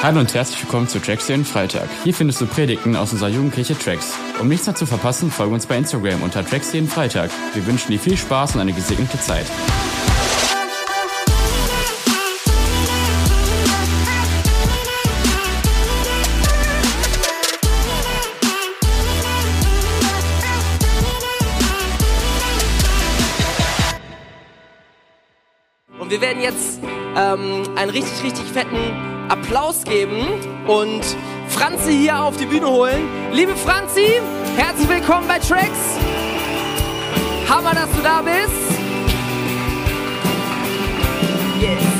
Hallo und herzlich willkommen zu Tracks den Freitag. Hier findest du Predigten aus unserer Jugendkirche Tracks. Um nichts mehr zu verpassen, folge uns bei Instagram unter Tracks jeden Freitag. Wir wünschen dir viel Spaß und eine gesegnete Zeit. Und wir werden jetzt ähm, einen richtig, richtig fetten Applaus geben und Franzi hier auf die Bühne holen. Liebe Franzi, herzlich willkommen bei Tracks. Hammer, dass du da bist. Yes.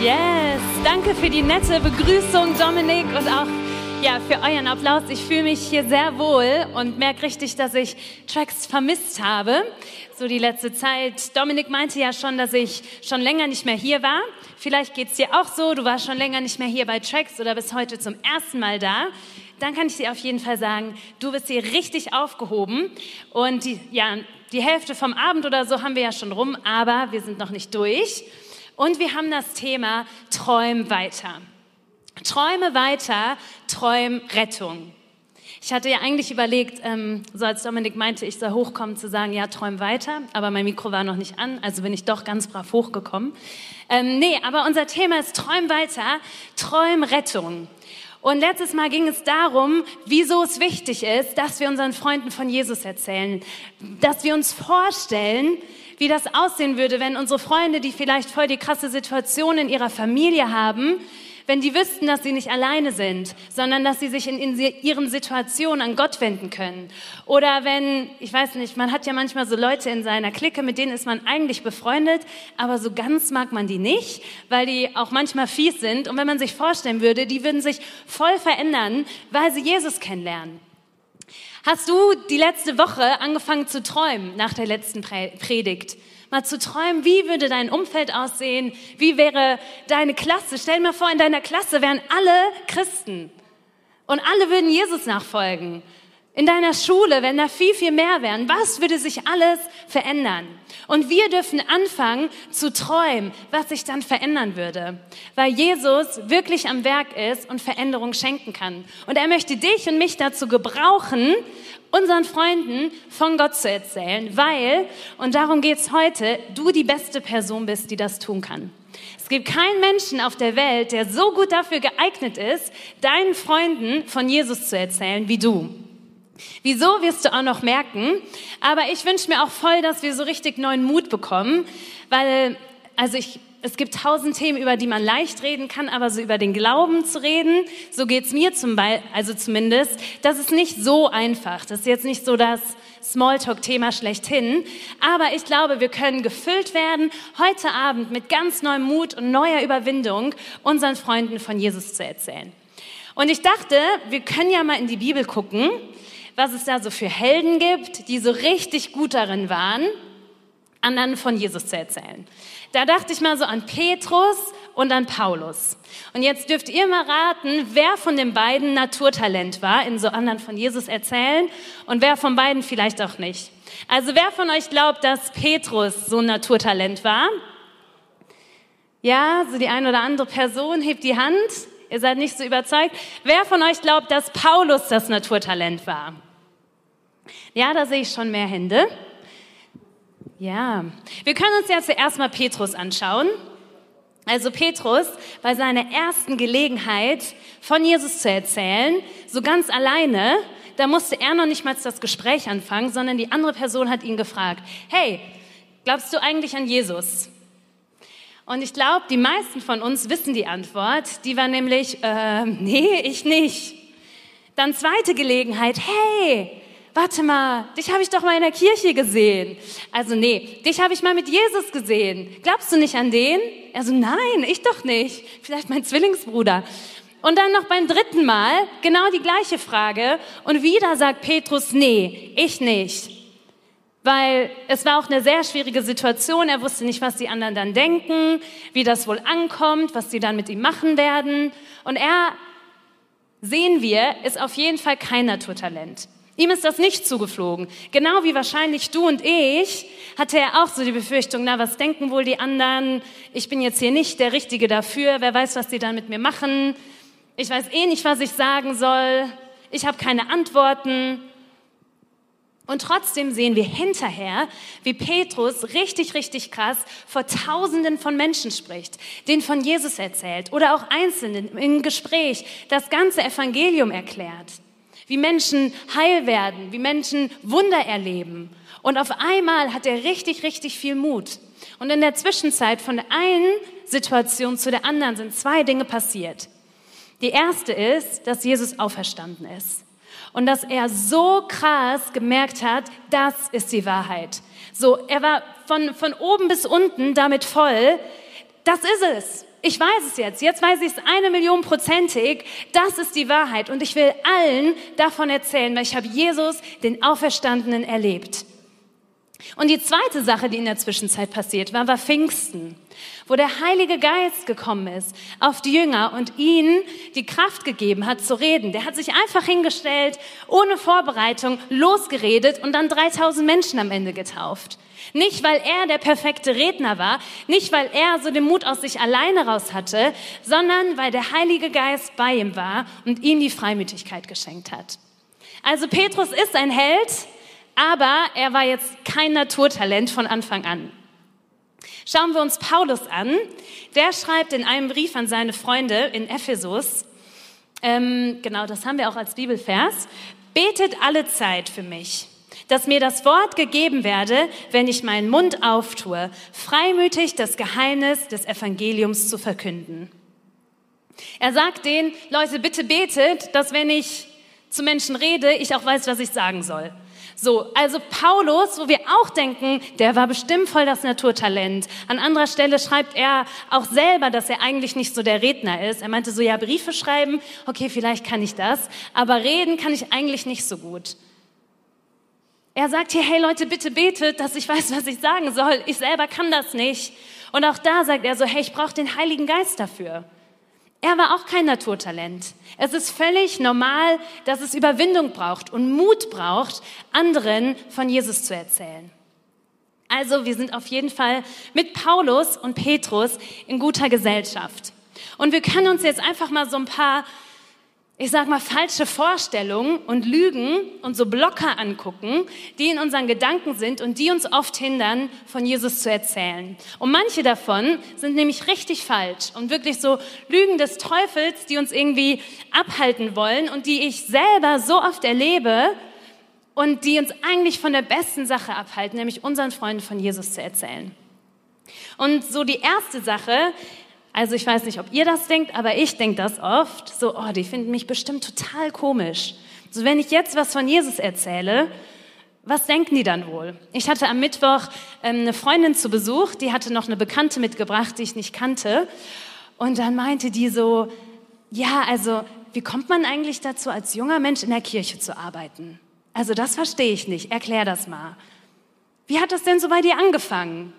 Yes, danke für die nette Begrüßung, Dominik, und auch ja, für euren Applaus. Ich fühle mich hier sehr wohl und merke richtig, dass ich Tracks vermisst habe so die letzte Zeit. Dominik meinte ja schon, dass ich schon länger nicht mehr hier war. Vielleicht geht es dir auch so, du warst schon länger nicht mehr hier bei Tracks oder bist heute zum ersten Mal da. Dann kann ich dir auf jeden Fall sagen, du bist hier richtig aufgehoben. Und die, ja, die Hälfte vom Abend oder so haben wir ja schon rum, aber wir sind noch nicht durch. Und wir haben das Thema Träum weiter. Träume weiter, Träum Rettung. Ich hatte ja eigentlich überlegt, ähm, so als Dominik meinte, ich soll hochkommen, zu sagen, ja, träum weiter, aber mein Mikro war noch nicht an, also bin ich doch ganz brav hochgekommen. Ähm, nee, aber unser Thema ist Träum weiter, Träum Rettung. Und letztes Mal ging es darum, wieso es wichtig ist, dass wir unseren Freunden von Jesus erzählen, dass wir uns vorstellen, wie das aussehen würde, wenn unsere Freunde, die vielleicht voll die krasse Situation in ihrer Familie haben, wenn die wüssten, dass sie nicht alleine sind, sondern dass sie sich in, in ihren Situationen an Gott wenden können. Oder wenn, ich weiß nicht, man hat ja manchmal so Leute in seiner Clique, mit denen ist man eigentlich befreundet, aber so ganz mag man die nicht, weil die auch manchmal fies sind. Und wenn man sich vorstellen würde, die würden sich voll verändern, weil sie Jesus kennenlernen. Hast du die letzte Woche angefangen zu träumen nach der letzten Predigt? Mal zu träumen, wie würde dein Umfeld aussehen, wie wäre deine Klasse. Stell dir mal vor, in deiner Klasse wären alle Christen und alle würden Jesus nachfolgen. In deiner Schule, wenn da viel, viel mehr wären, was würde sich alles verändern? Und wir dürfen anfangen zu träumen, was sich dann verändern würde. Weil Jesus wirklich am Werk ist und Veränderung schenken kann. Und er möchte dich und mich dazu gebrauchen, unseren Freunden von Gott zu erzählen, weil, und darum geht's heute, du die beste Person bist, die das tun kann. Es gibt keinen Menschen auf der Welt, der so gut dafür geeignet ist, deinen Freunden von Jesus zu erzählen wie du. Wieso wirst du auch noch merken? Aber ich wünsche mir auch voll, dass wir so richtig neuen Mut bekommen, weil, also ich es gibt tausend Themen, über die man leicht reden kann, aber so über den Glauben zu reden, so geht's mir zum Beispiel, also zumindest, das ist nicht so einfach. Das ist jetzt nicht so das Smalltalk-Thema schlechthin. Aber ich glaube, wir können gefüllt werden, heute Abend mit ganz neuem Mut und neuer Überwindung unseren Freunden von Jesus zu erzählen. Und ich dachte, wir können ja mal in die Bibel gucken, was es da so für Helden gibt, die so richtig gut darin waren, anderen von Jesus zu erzählen. Da dachte ich mal so an Petrus und an Paulus. Und jetzt dürft ihr mal raten, wer von den beiden Naturtalent war, in so anderen von Jesus erzählen und wer von beiden vielleicht auch nicht. Also wer von euch glaubt, dass Petrus so ein Naturtalent war? Ja, so die eine oder andere Person hebt die Hand. Ihr seid nicht so überzeugt. Wer von euch glaubt, dass Paulus das Naturtalent war? Ja, da sehe ich schon mehr Hände. Ja, wir können uns ja zuerst mal Petrus anschauen. Also Petrus bei seiner ersten Gelegenheit von Jesus zu erzählen, so ganz alleine, da musste er noch nicht mal das Gespräch anfangen, sondern die andere Person hat ihn gefragt, hey, glaubst du eigentlich an Jesus? Und ich glaube, die meisten von uns wissen die Antwort. Die war nämlich, äh, nee, ich nicht. Dann zweite Gelegenheit, hey, warte mal, dich habe ich doch mal in der Kirche gesehen. Also nee, dich habe ich mal mit Jesus gesehen. Glaubst du nicht an den? Also nein, ich doch nicht. Vielleicht mein Zwillingsbruder. Und dann noch beim dritten Mal genau die gleiche Frage. Und wieder sagt Petrus, nee, ich nicht. Weil es war auch eine sehr schwierige Situation. Er wusste nicht, was die anderen dann denken, wie das wohl ankommt, was sie dann mit ihm machen werden. Und er, sehen wir, ist auf jeden Fall kein Naturtalent. Ihm ist das nicht zugeflogen. Genau wie wahrscheinlich du und ich hatte er auch so die Befürchtung, na, was denken wohl die anderen? Ich bin jetzt hier nicht der Richtige dafür. Wer weiß, was die dann mit mir machen? Ich weiß eh nicht, was ich sagen soll. Ich habe keine Antworten. Und trotzdem sehen wir hinterher, wie Petrus richtig, richtig krass vor Tausenden von Menschen spricht, den von Jesus erzählt oder auch Einzelnen im Gespräch das ganze Evangelium erklärt wie Menschen heil werden, wie Menschen Wunder erleben. Und auf einmal hat er richtig, richtig viel Mut. Und in der Zwischenzeit von der einen Situation zu der anderen sind zwei Dinge passiert. Die erste ist, dass Jesus auferstanden ist. Und dass er so krass gemerkt hat, das ist die Wahrheit. So, er war von, von oben bis unten damit voll, das ist es ich weiß es jetzt, jetzt weiß ich es eine Million prozentig, das ist die Wahrheit und ich will allen davon erzählen, weil ich habe Jesus, den Auferstandenen, erlebt. Und die zweite Sache, die in der Zwischenzeit passiert war, war Pfingsten, wo der Heilige Geist gekommen ist auf die Jünger und ihnen die Kraft gegeben hat zu reden. Der hat sich einfach hingestellt, ohne Vorbereitung, losgeredet und dann 3000 Menschen am Ende getauft. Nicht, weil er der perfekte Redner war, nicht, weil er so den Mut aus sich alleine raus hatte, sondern weil der Heilige Geist bei ihm war und ihm die Freimütigkeit geschenkt hat. Also Petrus ist ein Held, aber er war jetzt kein Naturtalent von Anfang an. Schauen wir uns Paulus an. Der schreibt in einem Brief an seine Freunde in Ephesus, ähm, genau das haben wir auch als Bibelvers, betet alle Zeit für mich dass mir das Wort gegeben werde, wenn ich meinen Mund auftue, freimütig das Geheimnis des Evangeliums zu verkünden. Er sagt denen, Leute, bitte betet, dass wenn ich zu Menschen rede, ich auch weiß, was ich sagen soll. So, also Paulus, wo wir auch denken, der war bestimmt voll das Naturtalent. An anderer Stelle schreibt er auch selber, dass er eigentlich nicht so der Redner ist. Er meinte so, ja, Briefe schreiben, okay, vielleicht kann ich das, aber reden kann ich eigentlich nicht so gut. Er sagt hier, hey Leute, bitte betet, dass ich weiß, was ich sagen soll. Ich selber kann das nicht. Und auch da sagt er so, hey, ich brauche den Heiligen Geist dafür. Er war auch kein Naturtalent. Es ist völlig normal, dass es Überwindung braucht und Mut braucht, anderen von Jesus zu erzählen. Also wir sind auf jeden Fall mit Paulus und Petrus in guter Gesellschaft. Und wir können uns jetzt einfach mal so ein paar ich sag mal, falsche Vorstellungen und Lügen und so Blocker angucken, die in unseren Gedanken sind und die uns oft hindern, von Jesus zu erzählen. Und manche davon sind nämlich richtig falsch und wirklich so Lügen des Teufels, die uns irgendwie abhalten wollen und die ich selber so oft erlebe und die uns eigentlich von der besten Sache abhalten, nämlich unseren Freunden von Jesus zu erzählen. Und so die erste Sache, also ich weiß nicht, ob ihr das denkt, aber ich denke das oft. So, oh, die finden mich bestimmt total komisch. So, wenn ich jetzt was von Jesus erzähle, was denken die dann wohl? Ich hatte am Mittwoch ähm, eine Freundin zu Besuch, die hatte noch eine Bekannte mitgebracht, die ich nicht kannte. Und dann meinte die so, ja, also wie kommt man eigentlich dazu, als junger Mensch in der Kirche zu arbeiten? Also das verstehe ich nicht. Erklär das mal. Wie hat das denn so bei dir angefangen?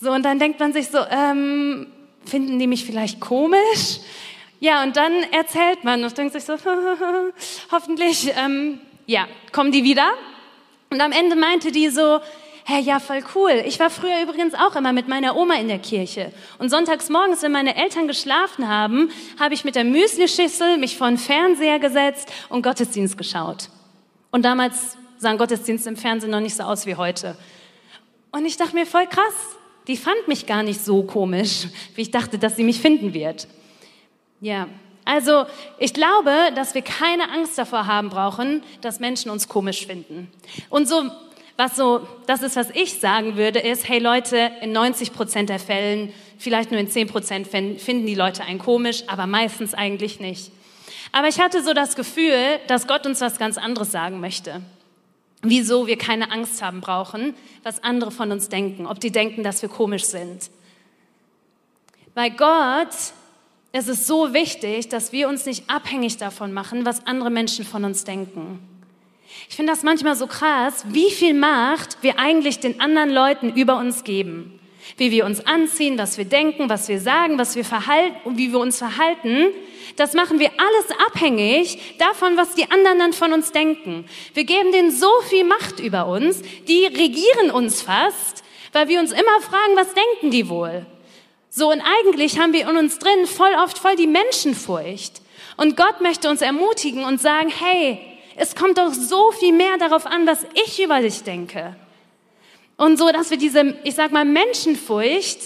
So, und dann denkt man sich so, ähm, finden die mich vielleicht komisch? Ja, und dann erzählt man und denkt sich so, hoffentlich, ähm, ja, kommen die wieder? Und am Ende meinte die so, hey, ja, voll cool. Ich war früher übrigens auch immer mit meiner Oma in der Kirche. Und sonntags morgens, wenn meine Eltern geschlafen haben, habe ich mit der Müslischüssel mich vor den Fernseher gesetzt und Gottesdienst geschaut. Und damals sahen Gottesdienste im Fernsehen noch nicht so aus wie heute. Und ich dachte mir, voll krass die fand mich gar nicht so komisch, wie ich dachte, dass sie mich finden wird. Ja, also ich glaube, dass wir keine Angst davor haben brauchen, dass Menschen uns komisch finden. Und so, was so, das ist, was ich sagen würde, ist, hey Leute, in 90 Prozent der Fällen, vielleicht nur in 10 Prozent finden die Leute einen komisch, aber meistens eigentlich nicht. Aber ich hatte so das Gefühl, dass Gott uns was ganz anderes sagen möchte wieso wir keine Angst haben brauchen, was andere von uns denken, ob die denken, dass wir komisch sind. Bei Gott ist es so wichtig, dass wir uns nicht abhängig davon machen, was andere Menschen von uns denken. Ich finde das manchmal so krass, wie viel Macht wir eigentlich den anderen Leuten über uns geben. Wie wir uns anziehen, was wir denken, was wir sagen, was wir verhalten und wie wir uns verhalten, das machen wir alles abhängig davon, was die anderen dann von uns denken. Wir geben denen so viel Macht über uns, die regieren uns fast, weil wir uns immer fragen, was denken die wohl? So, und eigentlich haben wir in uns drin voll oft voll die Menschenfurcht. Und Gott möchte uns ermutigen und sagen, hey, es kommt doch so viel mehr darauf an, was ich über dich denke. Und so, dass wir diese, ich sag mal, Menschenfurcht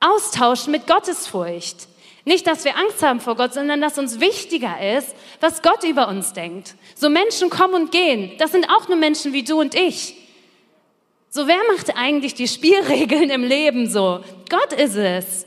austauschen mit Gottesfurcht. Nicht, dass wir Angst haben vor Gott, sondern dass uns wichtiger ist, was Gott über uns denkt. So Menschen kommen und gehen. Das sind auch nur Menschen wie du und ich. So, wer macht eigentlich die Spielregeln im Leben so? Gott ist es.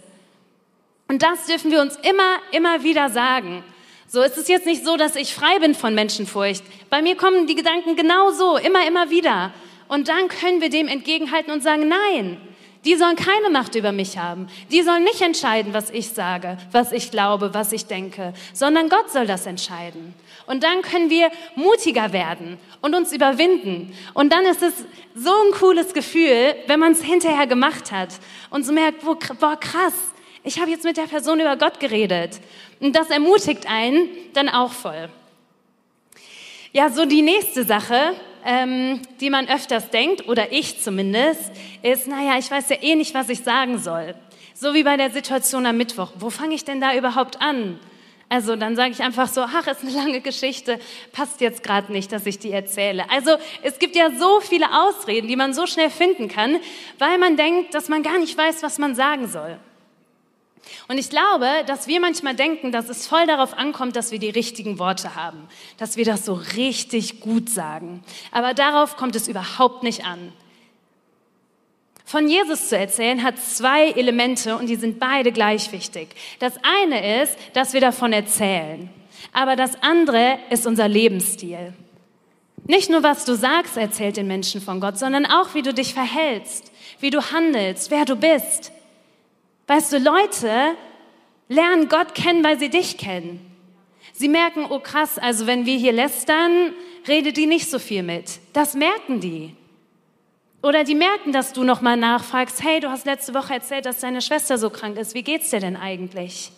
Und das dürfen wir uns immer, immer wieder sagen. So ist es jetzt nicht so, dass ich frei bin von Menschenfurcht. Bei mir kommen die Gedanken genau so, immer, immer wieder. Und dann können wir dem entgegenhalten und sagen, nein, die sollen keine Macht über mich haben. Die sollen nicht entscheiden, was ich sage, was ich glaube, was ich denke, sondern Gott soll das entscheiden. Und dann können wir mutiger werden und uns überwinden. Und dann ist es so ein cooles Gefühl, wenn man es hinterher gemacht hat und so merkt, boah, krass, ich habe jetzt mit der Person über Gott geredet. Und das ermutigt einen dann auch voll. Ja, so die nächste Sache, ähm, die man öfters denkt, oder ich zumindest, ist, naja, ich weiß ja eh nicht, was ich sagen soll. So wie bei der Situation am Mittwoch. Wo fange ich denn da überhaupt an? Also dann sage ich einfach so, ach, ist eine lange Geschichte, passt jetzt gerade nicht, dass ich die erzähle. Also es gibt ja so viele Ausreden, die man so schnell finden kann, weil man denkt, dass man gar nicht weiß, was man sagen soll. Und ich glaube, dass wir manchmal denken, dass es voll darauf ankommt, dass wir die richtigen Worte haben, dass wir das so richtig gut sagen. Aber darauf kommt es überhaupt nicht an. Von Jesus zu erzählen hat zwei Elemente und die sind beide gleich wichtig. Das eine ist, dass wir davon erzählen, aber das andere ist unser Lebensstil. Nicht nur, was du sagst, erzählt den Menschen von Gott, sondern auch, wie du dich verhältst, wie du handelst, wer du bist. Weißt du, Leute lernen Gott kennen, weil sie dich kennen. Sie merken, oh krass, also wenn wir hier lästern, redet die nicht so viel mit. Das merken die. Oder die merken, dass du nochmal nachfragst, hey, du hast letzte Woche erzählt, dass deine Schwester so krank ist. Wie geht's dir denn eigentlich?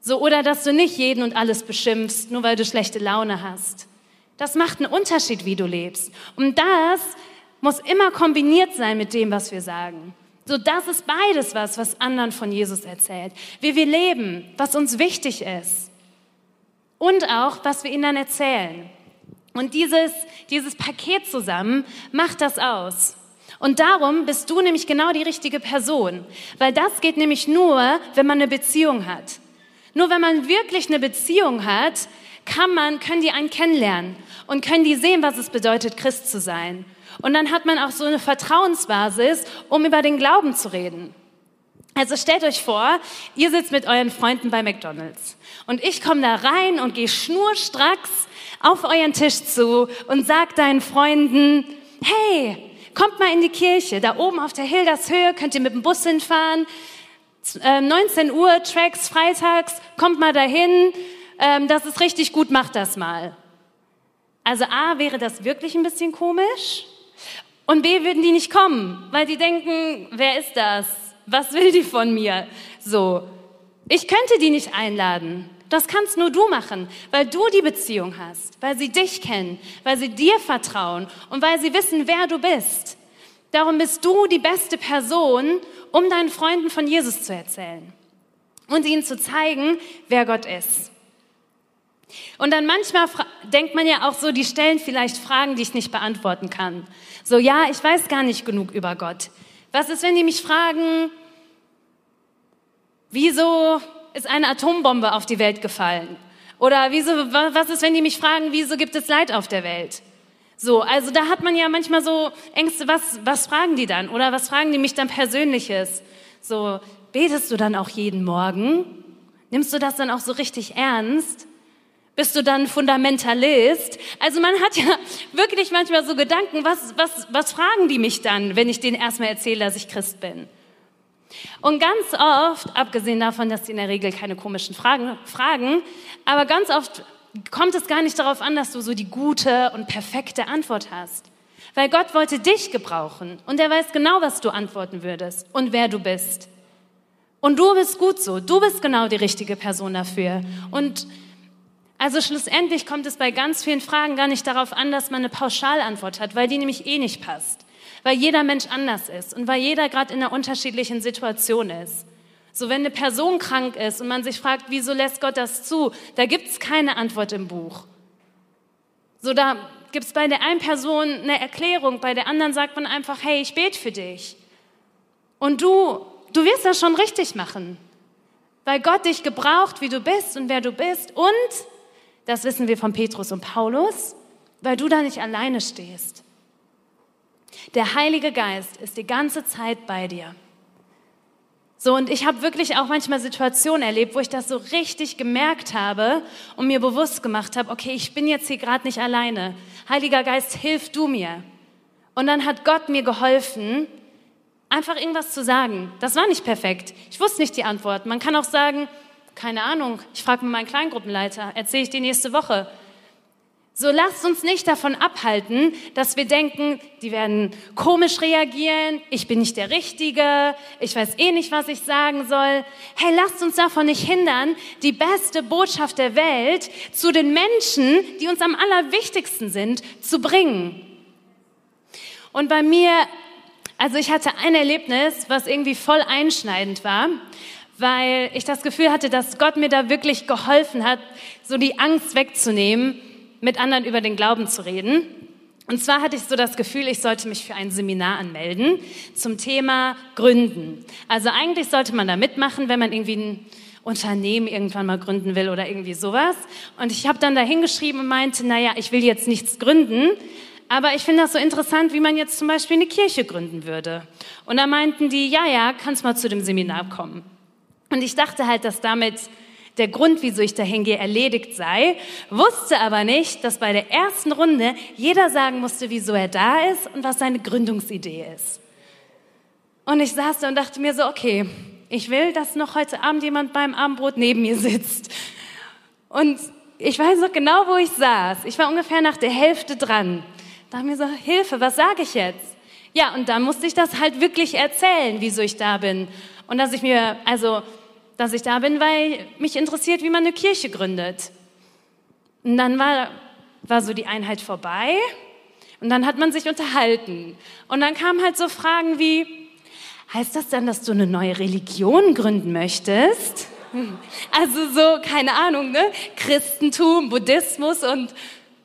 So, oder dass du nicht jeden und alles beschimpfst, nur weil du schlechte Laune hast. Das macht einen Unterschied, wie du lebst. Und das muss immer kombiniert sein mit dem, was wir sagen. So, das ist beides was, was anderen von Jesus erzählt. Wie wir leben, was uns wichtig ist. Und auch, was wir ihnen dann erzählen. Und dieses, dieses Paket zusammen macht das aus. Und darum bist du nämlich genau die richtige Person. Weil das geht nämlich nur, wenn man eine Beziehung hat. Nur wenn man wirklich eine Beziehung hat, kann man, können die einen kennenlernen und können die sehen, was es bedeutet, Christ zu sein. Und dann hat man auch so eine Vertrauensbasis, um über den Glauben zu reden. Also stellt euch vor, ihr sitzt mit euren Freunden bei McDonald's und ich komme da rein und gehe schnurstracks auf euren Tisch zu und sag deinen Freunden, hey, kommt mal in die Kirche, da oben auf der Hildershöhe könnt ihr mit dem Bus hinfahren, 19 ähm, Uhr, Tracks, freitags, kommt mal dahin, ähm, das ist richtig gut, macht das mal. Also A, wäre das wirklich ein bisschen komisch? Und B, würden die nicht kommen, weil die denken, wer ist das? Was will die von mir? So. Ich könnte die nicht einladen. Das kannst nur du machen, weil du die Beziehung hast, weil sie dich kennen, weil sie dir vertrauen und weil sie wissen, wer du bist. Darum bist du die beste Person, um deinen Freunden von Jesus zu erzählen und ihnen zu zeigen, wer Gott ist. Und dann manchmal denkt man ja auch so, die stellen vielleicht Fragen, die ich nicht beantworten kann. So, ja, ich weiß gar nicht genug über Gott. Was ist, wenn die mich fragen, wieso ist eine Atombombe auf die Welt gefallen? Oder wieso, was ist, wenn die mich fragen, wieso gibt es Leid auf der Welt? So, also da hat man ja manchmal so Ängste, was, was fragen die dann? Oder was fragen die mich dann Persönliches? So, betest du dann auch jeden Morgen? Nimmst du das dann auch so richtig ernst? Bist du dann Fundamentalist? Also man hat ja wirklich manchmal so Gedanken, was, was, was fragen die mich dann, wenn ich denen erstmal erzähle, dass ich Christ bin? Und ganz oft, abgesehen davon, dass sie in der Regel keine komischen Fragen fragen, aber ganz oft kommt es gar nicht darauf an, dass du so die gute und perfekte Antwort hast. Weil Gott wollte dich gebrauchen und er weiß genau, was du antworten würdest und wer du bist. Und du bist gut so, du bist genau die richtige Person dafür. Und also schlussendlich kommt es bei ganz vielen Fragen gar nicht darauf an, dass man eine Pauschalantwort hat, weil die nämlich eh nicht passt. Weil jeder Mensch anders ist und weil jeder gerade in einer unterschiedlichen Situation ist. So, wenn eine Person krank ist und man sich fragt, wieso lässt Gott das zu, da gibt es keine Antwort im Buch. So, da gibt es bei der einen Person eine Erklärung, bei der anderen sagt man einfach, hey, ich bete für dich. Und du, du wirst das schon richtig machen, weil Gott dich gebraucht, wie du bist und wer du bist. Und, das wissen wir von Petrus und Paulus, weil du da nicht alleine stehst. Der Heilige Geist ist die ganze Zeit bei dir. So, und ich habe wirklich auch manchmal Situationen erlebt, wo ich das so richtig gemerkt habe und mir bewusst gemacht habe, okay, ich bin jetzt hier gerade nicht alleine. Heiliger Geist, hilf du mir. Und dann hat Gott mir geholfen, einfach irgendwas zu sagen. Das war nicht perfekt. Ich wusste nicht die Antwort. Man kann auch sagen, keine Ahnung, ich frage meinen Kleingruppenleiter, erzähle ich die nächste Woche. So lasst uns nicht davon abhalten, dass wir denken, die werden komisch reagieren, ich bin nicht der Richtige, ich weiß eh nicht, was ich sagen soll. Hey, lasst uns davon nicht hindern, die beste Botschaft der Welt zu den Menschen, die uns am allerwichtigsten sind, zu bringen. Und bei mir, also ich hatte ein Erlebnis, was irgendwie voll einschneidend war weil ich das Gefühl hatte, dass Gott mir da wirklich geholfen hat, so die Angst wegzunehmen mit anderen über den Glauben zu reden. Und zwar hatte ich so das Gefühl, ich sollte mich für ein Seminar anmelden zum Thema Gründen. Also eigentlich sollte man da mitmachen, wenn man irgendwie ein Unternehmen irgendwann mal gründen will oder irgendwie sowas. Und ich habe dann da hingeschrieben und meinte, naja, ich will jetzt nichts gründen, aber ich finde das so interessant, wie man jetzt zum Beispiel eine Kirche gründen würde. Und da meinten die, ja, ja, kannst mal zu dem Seminar kommen. Und ich dachte halt, dass damit der Grund, wieso ich dahin gehe, erledigt sei, wusste aber nicht, dass bei der ersten Runde jeder sagen musste, wieso er da ist und was seine Gründungsidee ist. Und ich saß da und dachte mir so, okay, ich will, dass noch heute Abend jemand beim Abendbrot neben mir sitzt. Und ich weiß noch genau, wo ich saß. Ich war ungefähr nach der Hälfte dran. Da haben mir so, Hilfe, was sage ich jetzt? Ja, und dann musste ich das halt wirklich erzählen, wieso ich da bin. Und dass ich mir, also dass ich da bin, weil mich interessiert, wie man eine Kirche gründet. Und dann war, war so die Einheit vorbei und dann hat man sich unterhalten. Und dann kamen halt so Fragen wie, heißt das dann, dass du eine neue Religion gründen möchtest? Also so, keine Ahnung, ne? Christentum, Buddhismus und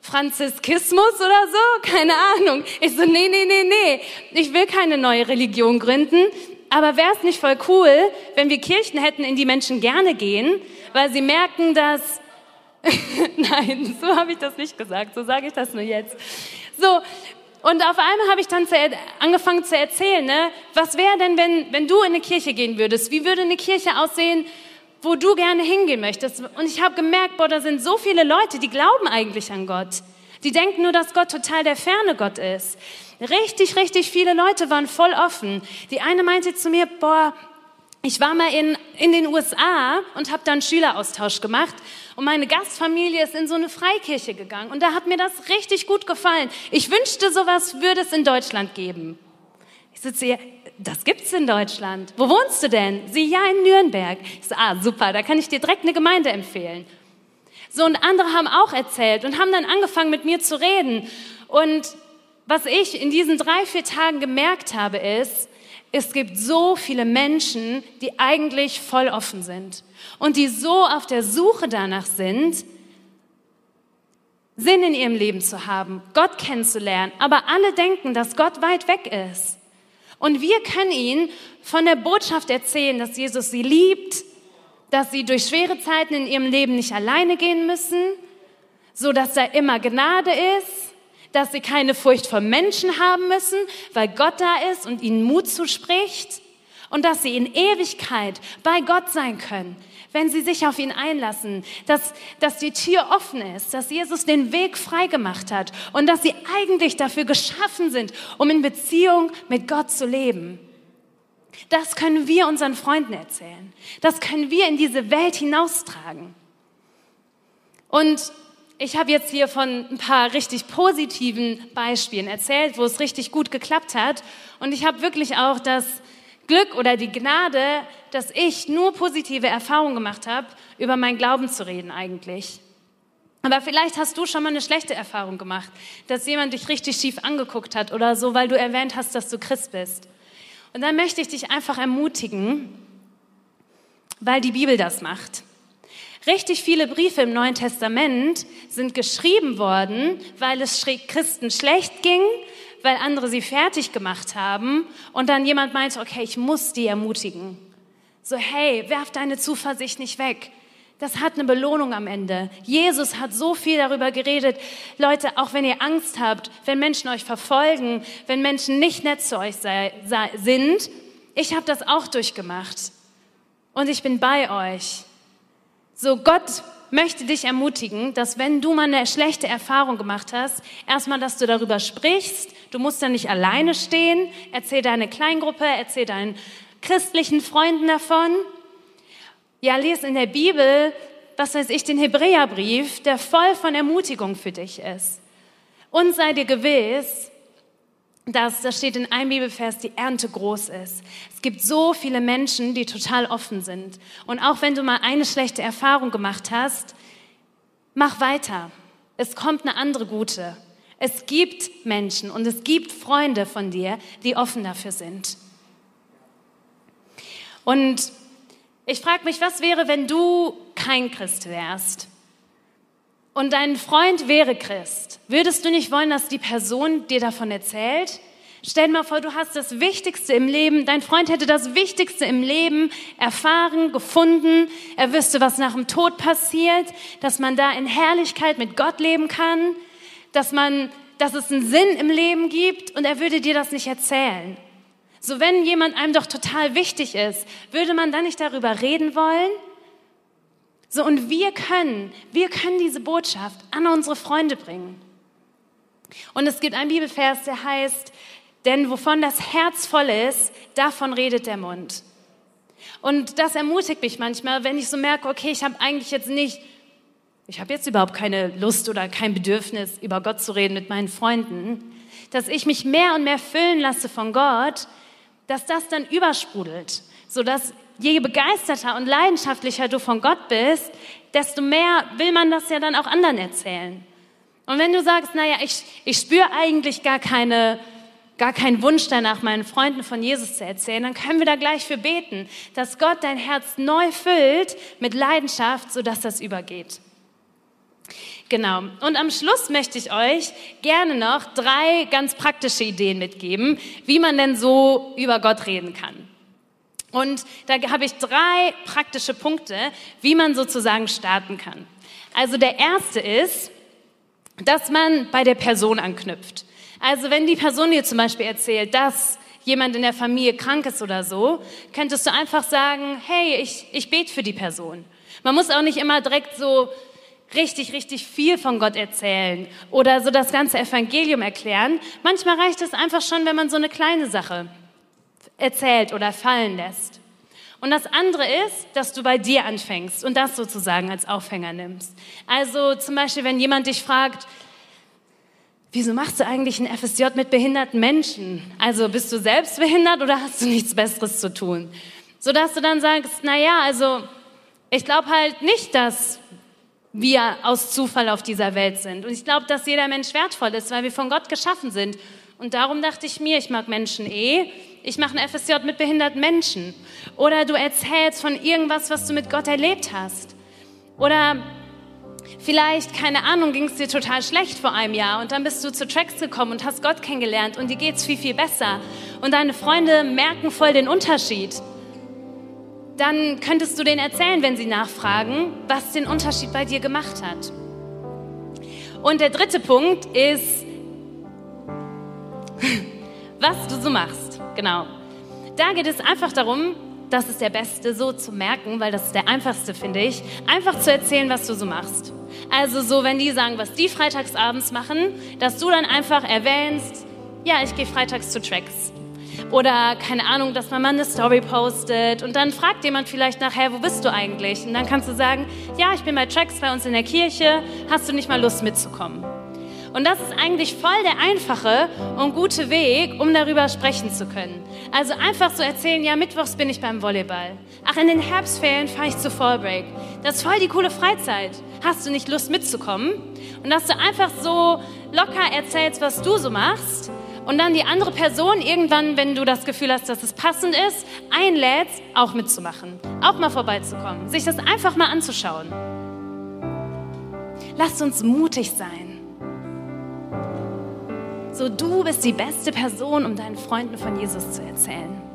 Franziskismus oder so? Keine Ahnung. Ich so, nee, nee, nee, nee. Ich will keine neue Religion gründen. Aber wäre es nicht voll cool, wenn wir Kirchen hätten, in die Menschen gerne gehen, weil sie merken, dass... Nein, so habe ich das nicht gesagt, so sage ich das nur jetzt. So, und auf einmal habe ich dann zu, angefangen zu erzählen, ne? was wäre denn, wenn, wenn du in eine Kirche gehen würdest? Wie würde eine Kirche aussehen, wo du gerne hingehen möchtest? Und ich habe gemerkt, boah, da sind so viele Leute, die glauben eigentlich an Gott. Die denken nur, dass Gott total der ferne Gott ist. Richtig, richtig viele Leute waren voll offen. Die eine meinte zu mir, boah, ich war mal in, in den USA und habe dann Schüleraustausch gemacht und meine Gastfamilie ist in so eine Freikirche gegangen und da hat mir das richtig gut gefallen. Ich wünschte, sowas würde es in Deutschland geben. Ich sitze hier, das gibt's in Deutschland. Wo wohnst du denn? Sie, ja, in Nürnberg. Ich so, ah, super, da kann ich dir direkt eine Gemeinde empfehlen. So, und andere haben auch erzählt und haben dann angefangen mit mir zu reden. Und was ich in diesen drei, vier Tagen gemerkt habe, ist, es gibt so viele Menschen, die eigentlich voll offen sind und die so auf der Suche danach sind, Sinn in ihrem Leben zu haben, Gott kennenzulernen, aber alle denken, dass Gott weit weg ist. Und wir können ihnen von der Botschaft erzählen, dass Jesus sie liebt, dass sie durch schwere Zeiten in ihrem Leben nicht alleine gehen müssen, so dass da immer Gnade ist, dass sie keine Furcht vor Menschen haben müssen, weil Gott da ist und ihnen Mut zuspricht und dass sie in Ewigkeit bei Gott sein können, wenn sie sich auf ihn einlassen, dass, dass die Tür offen ist, dass Jesus den Weg frei gemacht hat und dass sie eigentlich dafür geschaffen sind, um in Beziehung mit Gott zu leben. Das können wir unseren Freunden erzählen. Das können wir in diese Welt hinaustragen. Und ich habe jetzt hier von ein paar richtig positiven Beispielen erzählt, wo es richtig gut geklappt hat. Und ich habe wirklich auch das Glück oder die Gnade, dass ich nur positive Erfahrungen gemacht habe, über meinen Glauben zu reden eigentlich. Aber vielleicht hast du schon mal eine schlechte Erfahrung gemacht, dass jemand dich richtig schief angeguckt hat oder so, weil du erwähnt hast, dass du Christ bist. Und dann möchte ich dich einfach ermutigen, weil die Bibel das macht. Richtig viele Briefe im Neuen Testament sind geschrieben worden, weil es Christen schlecht ging, weil andere sie fertig gemacht haben und dann jemand meinte, okay, ich muss die ermutigen. So, hey, werf deine Zuversicht nicht weg. Das hat eine Belohnung am Ende. Jesus hat so viel darüber geredet. Leute, auch wenn ihr Angst habt, wenn Menschen euch verfolgen, wenn Menschen nicht nett zu euch sei, sei, sind, ich habe das auch durchgemacht. Und ich bin bei euch. So, Gott möchte dich ermutigen, dass wenn du mal eine schlechte Erfahrung gemacht hast, erstmal, dass du darüber sprichst. Du musst da nicht alleine stehen. Erzähl deine Kleingruppe, erzähl deinen christlichen Freunden davon. Ja, lies in der Bibel, was weiß ich, den Hebräerbrief, der voll von Ermutigung für dich ist. Und sei dir gewiss, dass, das steht in einem Bibelvers, die Ernte groß ist. Es gibt so viele Menschen, die total offen sind. Und auch wenn du mal eine schlechte Erfahrung gemacht hast, mach weiter. Es kommt eine andere gute. Es gibt Menschen und es gibt Freunde von dir, die offen dafür sind. Und ich frage mich, was wäre, wenn du kein Christ wärst? Und dein Freund wäre Christ, würdest du nicht wollen, dass die Person dir davon erzählt? Stell dir mal vor, du hast das Wichtigste im Leben, dein Freund hätte das Wichtigste im Leben erfahren, gefunden, er wüsste, was nach dem Tod passiert, dass man da in Herrlichkeit mit Gott leben kann, dass man, dass es einen Sinn im Leben gibt und er würde dir das nicht erzählen. So, wenn jemand einem doch total wichtig ist, würde man dann nicht darüber reden wollen? So, und wir können, wir können diese Botschaft an unsere Freunde bringen. Und es gibt einen Bibelvers, der heißt, denn wovon das Herz voll ist, davon redet der Mund. Und das ermutigt mich manchmal, wenn ich so merke, okay, ich habe eigentlich jetzt nicht, ich habe jetzt überhaupt keine Lust oder kein Bedürfnis, über Gott zu reden mit meinen Freunden, dass ich mich mehr und mehr füllen lasse von Gott, dass das dann übersprudelt, sodass je begeisterter und leidenschaftlicher du von Gott bist, desto mehr will man das ja dann auch anderen erzählen. Und wenn du sagst, naja, ich, ich spüre eigentlich gar keine, gar keinen Wunsch danach, meinen Freunden von Jesus zu erzählen, dann können wir da gleich für beten, dass Gott dein Herz neu füllt mit Leidenschaft, sodass das übergeht. Genau. Und am Schluss möchte ich euch gerne noch drei ganz praktische Ideen mitgeben, wie man denn so über Gott reden kann. Und da habe ich drei praktische Punkte, wie man sozusagen starten kann. Also der erste ist, dass man bei der Person anknüpft. Also wenn die Person dir zum Beispiel erzählt, dass jemand in der Familie krank ist oder so, könntest du einfach sagen, hey, ich, ich bete für die Person. Man muss auch nicht immer direkt so richtig, richtig viel von Gott erzählen oder so das ganze Evangelium erklären. Manchmal reicht es einfach schon, wenn man so eine kleine Sache erzählt oder fallen lässt. Und das andere ist, dass du bei dir anfängst und das sozusagen als Aufhänger nimmst. Also zum Beispiel, wenn jemand dich fragt, wieso machst du eigentlich ein FSJ mit behinderten Menschen? Also bist du selbst behindert oder hast du nichts Besseres zu tun? Sodass du dann sagst, na ja, also ich glaube halt nicht, dass wir aus Zufall auf dieser Welt sind. Und ich glaube, dass jeder Mensch wertvoll ist, weil wir von Gott geschaffen sind. Und darum dachte ich mir, ich mag Menschen eh ich mache ein FSJ mit behinderten Menschen. Oder du erzählst von irgendwas, was du mit Gott erlebt hast. Oder vielleicht, keine Ahnung, ging es dir total schlecht vor einem Jahr und dann bist du zu Tracks gekommen und hast Gott kennengelernt und dir geht es viel, viel besser. Und deine Freunde merken voll den Unterschied. Dann könntest du denen erzählen, wenn sie nachfragen, was den Unterschied bei dir gemacht hat. Und der dritte Punkt ist, was du so machst. Genau. Da geht es einfach darum, das ist der Beste, so zu merken, weil das ist der einfachste, finde ich, einfach zu erzählen, was du so machst. Also so, wenn die sagen, was die freitagsabends machen, dass du dann einfach erwähnst, ja, ich gehe freitags zu Tracks. Oder keine Ahnung, dass man mal eine Story postet und dann fragt jemand vielleicht nachher, wo bist du eigentlich? Und dann kannst du sagen, ja, ich bin bei Tracks bei uns in der Kirche, hast du nicht mal Lust mitzukommen? Und das ist eigentlich voll der einfache und gute Weg, um darüber sprechen zu können. Also einfach so erzählen, ja, mittwochs bin ich beim Volleyball. Ach, in den Herbstferien fahre ich zu Fallbreak. Das ist voll die coole Freizeit. Hast du nicht Lust mitzukommen? Und dass du einfach so locker erzählst, was du so machst und dann die andere Person irgendwann, wenn du das Gefühl hast, dass es passend ist, einlädst, auch mitzumachen, auch mal vorbeizukommen, sich das einfach mal anzuschauen. Lasst uns mutig sein. So, du bist die beste Person, um deinen Freunden von Jesus zu erzählen.